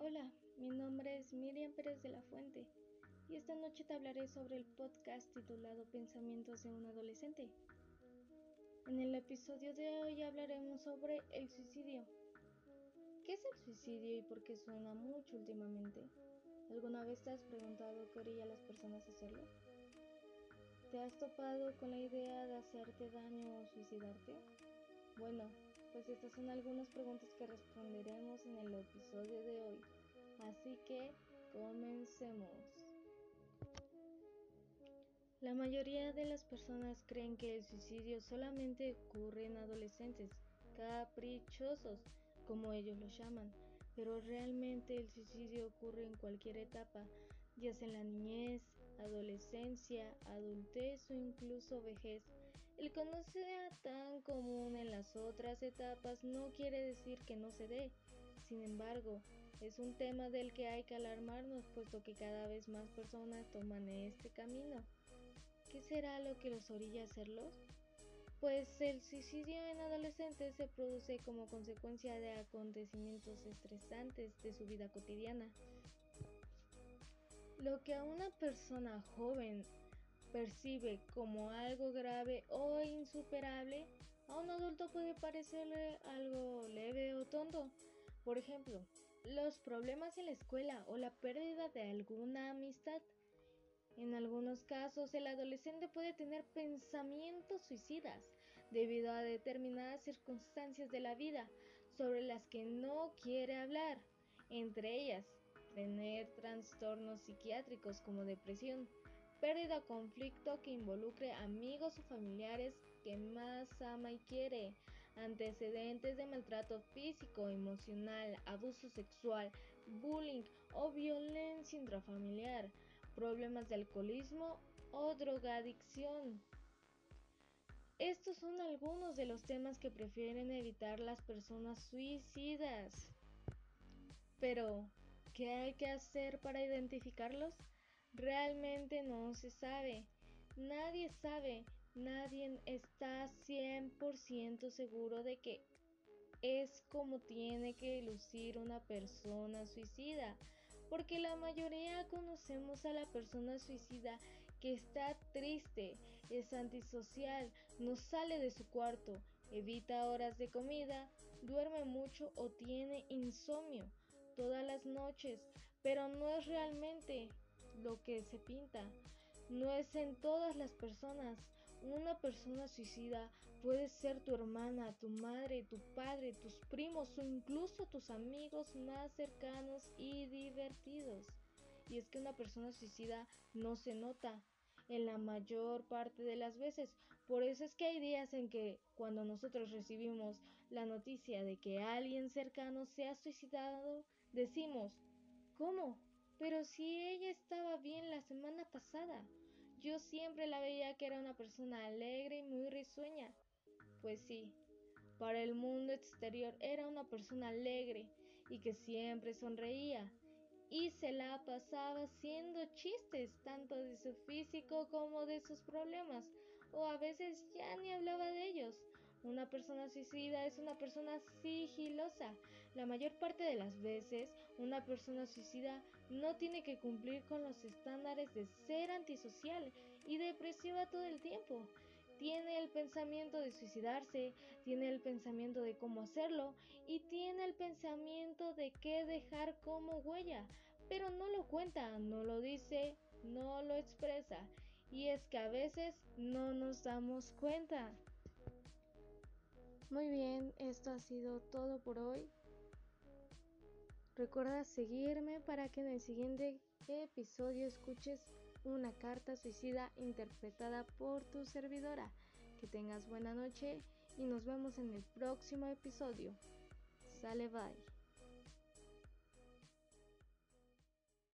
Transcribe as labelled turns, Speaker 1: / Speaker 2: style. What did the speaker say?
Speaker 1: Hola, mi nombre es Miriam Pérez de la Fuente y esta noche te hablaré sobre el podcast titulado Pensamientos de un adolescente. En el episodio de hoy hablaremos sobre el suicidio. ¿Qué es el suicidio y por qué suena mucho últimamente? ¿Alguna vez te has preguntado qué orilla a las personas hacerlo? ¿Te has topado con la idea de hacerte daño o suicidarte? Bueno, pues estas son algunas preguntas que responderemos en el episodio de hoy. Así que comencemos. La mayoría de las personas creen que el suicidio solamente ocurre en adolescentes caprichosos, como ellos lo llaman, pero realmente el suicidio ocurre en cualquier etapa, ya sea en la niñez, adolescencia, adultez o incluso vejez. El que no sea tan común en las otras etapas no quiere decir que no se dé. Sin embargo, es un tema del que hay que alarmarnos puesto que cada vez más personas toman este camino. ¿Qué será lo que los orilla a hacerlo? Pues el suicidio en adolescentes se produce como consecuencia de acontecimientos estresantes de su vida cotidiana. Lo que a una persona joven percibe como algo grave o insuperable, a un adulto puede parecerle algo leve o tonto. Por ejemplo, los problemas en la escuela o la pérdida de alguna amistad. En algunos casos, el adolescente puede tener pensamientos suicidas debido a determinadas circunstancias de la vida sobre las que no quiere hablar, entre ellas tener trastornos psiquiátricos como depresión, pérdida o conflicto que involucre amigos o familiares que más ama y quiere, antecedentes de maltrato físico, emocional, abuso sexual, bullying o violencia intrafamiliar, problemas de alcoholismo o drogadicción. Estos son algunos de los temas que prefieren evitar las personas suicidas. Pero, ¿qué hay que hacer para identificarlos? Realmente no se sabe. Nadie sabe, nadie está 100% seguro de que es como tiene que lucir una persona suicida porque la mayoría conocemos a la persona suicida que está triste, es antisocial, no sale de su cuarto, evita horas de comida, duerme mucho o tiene insomnio todas las noches, pero no es realmente lo que se pinta. No es en todas las personas. Una persona suicida puede ser tu hermana, tu madre, tu padre, tus primos o incluso tus amigos más cercanos y divertidos. Y es que una persona suicida no se nota en la mayor parte de las veces. Por eso es que hay días en que cuando nosotros recibimos la noticia de que alguien cercano se ha suicidado, decimos, ¿cómo? Pero si ella estaba bien la semana pasada, yo siempre la veía que era una persona alegre y muy risueña. Pues sí, para el mundo exterior era una persona alegre y que siempre sonreía y se la pasaba haciendo chistes tanto de su físico como de sus problemas o a veces ya ni hablaba de ellos una persona suicida es una persona sigilosa. La mayor parte de las veces, una persona suicida no tiene que cumplir con los estándares de ser antisocial y depresiva todo el tiempo. Tiene el pensamiento de suicidarse, tiene el pensamiento de cómo hacerlo y tiene el pensamiento de qué dejar como huella, pero no lo cuenta, no lo dice, no lo expresa. Y es que a veces no nos damos cuenta. Muy bien, esto ha sido todo por hoy. Recuerda seguirme para que en el siguiente episodio escuches una carta suicida interpretada por tu servidora. Que tengas buena noche y nos vemos en el próximo episodio. Sale bye.